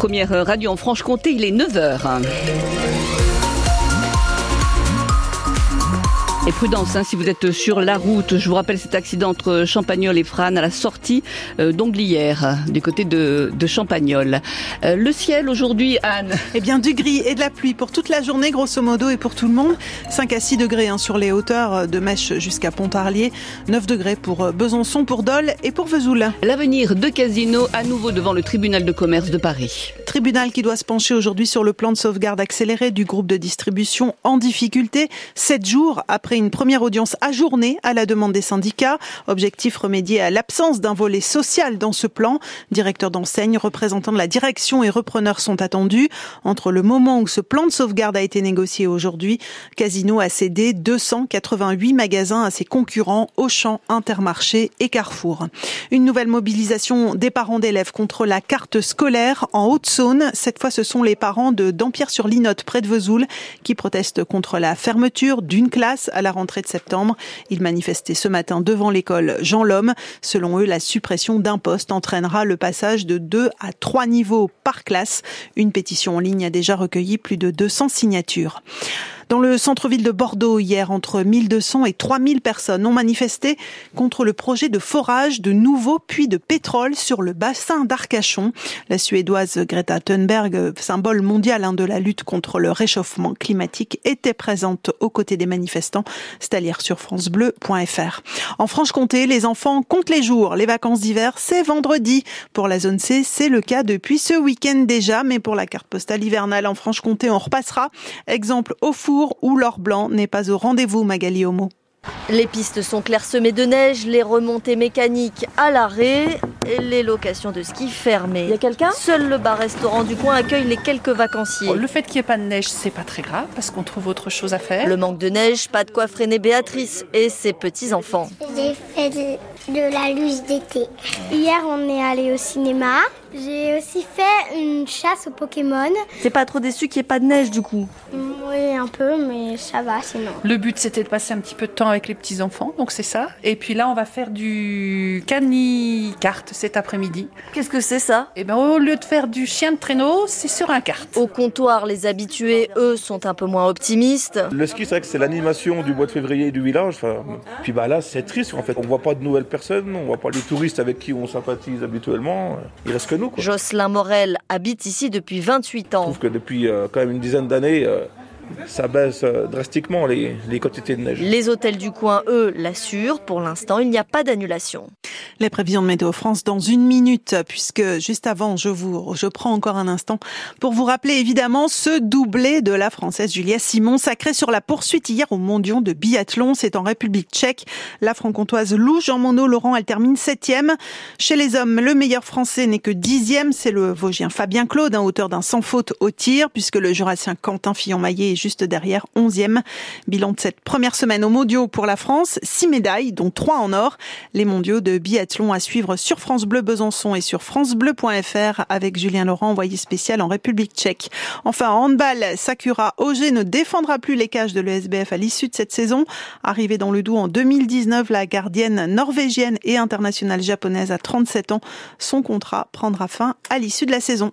première radio en Franche-Comté, il est 9h. Et prudence, hein, si vous êtes sur la route, je vous rappelle cet accident entre Champagnol et Frane à la sortie euh, d'Onglière, du côté de, de Champagnol. Euh, le ciel aujourd'hui, Anne Eh bien, du gris et de la pluie pour toute la journée, grosso modo, et pour tout le monde. 5 à 6 degrés hein, sur les hauteurs de Mèche jusqu'à Pontarlier. 9 degrés pour euh, Besançon, pour Dole et pour Vesoul. L'avenir de Casino à nouveau devant le tribunal de commerce de Paris. Tribunal qui doit se pencher aujourd'hui sur le plan de sauvegarde accéléré du groupe de distribution en difficulté, 7 jours après une première audience ajournée à la demande des syndicats. Objectif remédier à l'absence d'un volet social dans ce plan. Directeur d'enseigne, représentants de la direction et repreneurs sont attendus. Entre le moment où ce plan de sauvegarde a été négocié aujourd'hui, Casino a cédé 288 magasins à ses concurrents Auchan, Intermarché et Carrefour. Une nouvelle mobilisation des parents d'élèves contre la carte scolaire en Haute-Saône. Cette fois, ce sont les parents de Dampierre-sur-Linotte, près de Vesoul, qui protestent contre la fermeture d'une classe à la rentrée de septembre. Ils manifestaient ce matin devant l'école Jean Lhomme. Selon eux, la suppression d'un poste entraînera le passage de deux à trois niveaux par classe. Une pétition en ligne a déjà recueilli plus de 200 signatures. Dans le centre-ville de Bordeaux, hier, entre 1200 et 3000 personnes ont manifesté contre le projet de forage de nouveaux puits de pétrole sur le bassin d'Arcachon. La Suédoise Greta Thunberg, symbole mondial hein, de la lutte contre le réchauffement climatique, était présente aux côtés des manifestants. C'est à lire sur francebleu.fr. En Franche-Comté, les enfants comptent les jours. Les vacances d'hiver, c'est vendredi. Pour la zone C, c'est le cas depuis ce week-end déjà, mais pour la carte postale hivernale en Franche-Comté, on repassera. Exemple au four où l'or blanc n'est pas au rendez-vous, Magali Homo. Les pistes sont clairsemées de neige, les remontées mécaniques à l'arrêt et les locations de ski fermées. Il y a quelqu'un? Seul le bar-restaurant du coin accueille les quelques vacanciers. Le fait qu'il n'y ait pas de neige, c'est pas très grave parce qu'on trouve autre chose à faire. Le manque de neige, pas de quoi freiner Béatrice et ses petits-enfants. J'ai fait de, de la luge d'été. Hier, on est allé au cinéma. J'ai aussi fait une chasse aux Pokémon. T'es pas trop déçu qu'il n'y ait pas de neige du coup Oui, un peu, mais ça va sinon. Le but c'était de passer un petit peu de temps avec les petits enfants, donc c'est ça. Et puis là, on va faire du cani-carte cet après-midi. Qu'est-ce que c'est ça Et ben au lieu de faire du chien de traîneau, c'est sur un kart. Au comptoir, les habitués, eux, sont un peu moins optimistes. Le ski, c'est vrai que c'est l'animation du mois de février du village. Enfin, puis bah là, c'est triste en fait. On voit pas de nouvelles personnes, on voit pas les touristes avec qui on sympathise habituellement. Il reste que nous. Quoi. Jocelyn Morel habite ici depuis 28 ans. Je trouve que depuis euh, quand même une dizaine d'années, euh, ça baisse euh, drastiquement les, les, quantités de neige. Les hôtels du coin, eux, l'assurent. Pour l'instant, il n'y a pas d'annulation. Les prévisions de Météo France dans une minute, puisque juste avant, je vous, je prends encore un instant pour vous rappeler évidemment ce doublé de la Française Julia Simon, sacrée sur la poursuite hier au Mondiaux de biathlon. C'est en République tchèque. La franc-comtoise Lou Jean Monod Laurent, elle termine septième. Chez les hommes, le meilleur français n'est que dixième. C'est le Vosgien Fabien Claude, un auteur d'un sans faute au tir, puisque le Jurassien Quentin Fillon-Maillet est juste derrière, onzième. Bilan de cette première semaine aux Mondiaux pour la France, six médailles, dont trois en or. Les Mondiaux de biathlon à suivre sur France Bleu Besançon et sur francebleu.fr avec Julien Laurent, envoyé spécial en République tchèque. Enfin, en handball, Sakura Auger ne défendra plus les cages de l'ESBF à l'issue de cette saison. Arrivée dans le Doubs en 2019, la gardienne norvégienne et internationale japonaise à 37 ans, son contrat prendra fin à l'issue de la saison.